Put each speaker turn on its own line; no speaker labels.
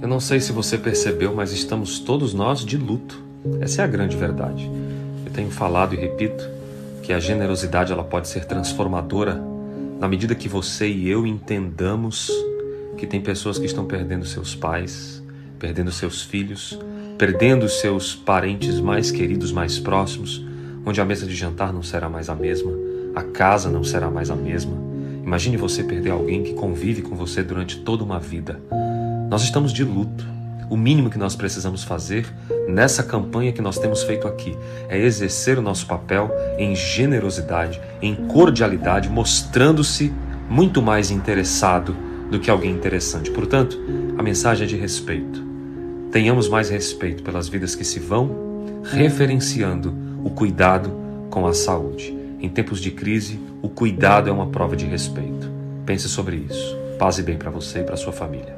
Eu não sei se você percebeu, mas estamos todos nós de luto. Essa é a grande verdade. Eu tenho falado e repito que a generosidade ela pode ser transformadora na medida que você e eu entendamos que tem pessoas que estão perdendo seus pais, perdendo seus filhos, perdendo seus parentes mais queridos, mais próximos, onde a mesa de jantar não será mais a mesma, a casa não será mais a mesma. Imagine você perder alguém que convive com você durante toda uma vida. Nós estamos de luto. O mínimo que nós precisamos fazer nessa campanha que nós temos feito aqui é exercer o nosso papel em generosidade, em cordialidade, mostrando-se muito mais interessado do que alguém interessante. Portanto, a mensagem é de respeito. Tenhamos mais respeito pelas vidas que se vão, referenciando o cuidado com a saúde. Em tempos de crise, o cuidado é uma prova de respeito. Pense sobre isso. Paz e bem para você e para sua família.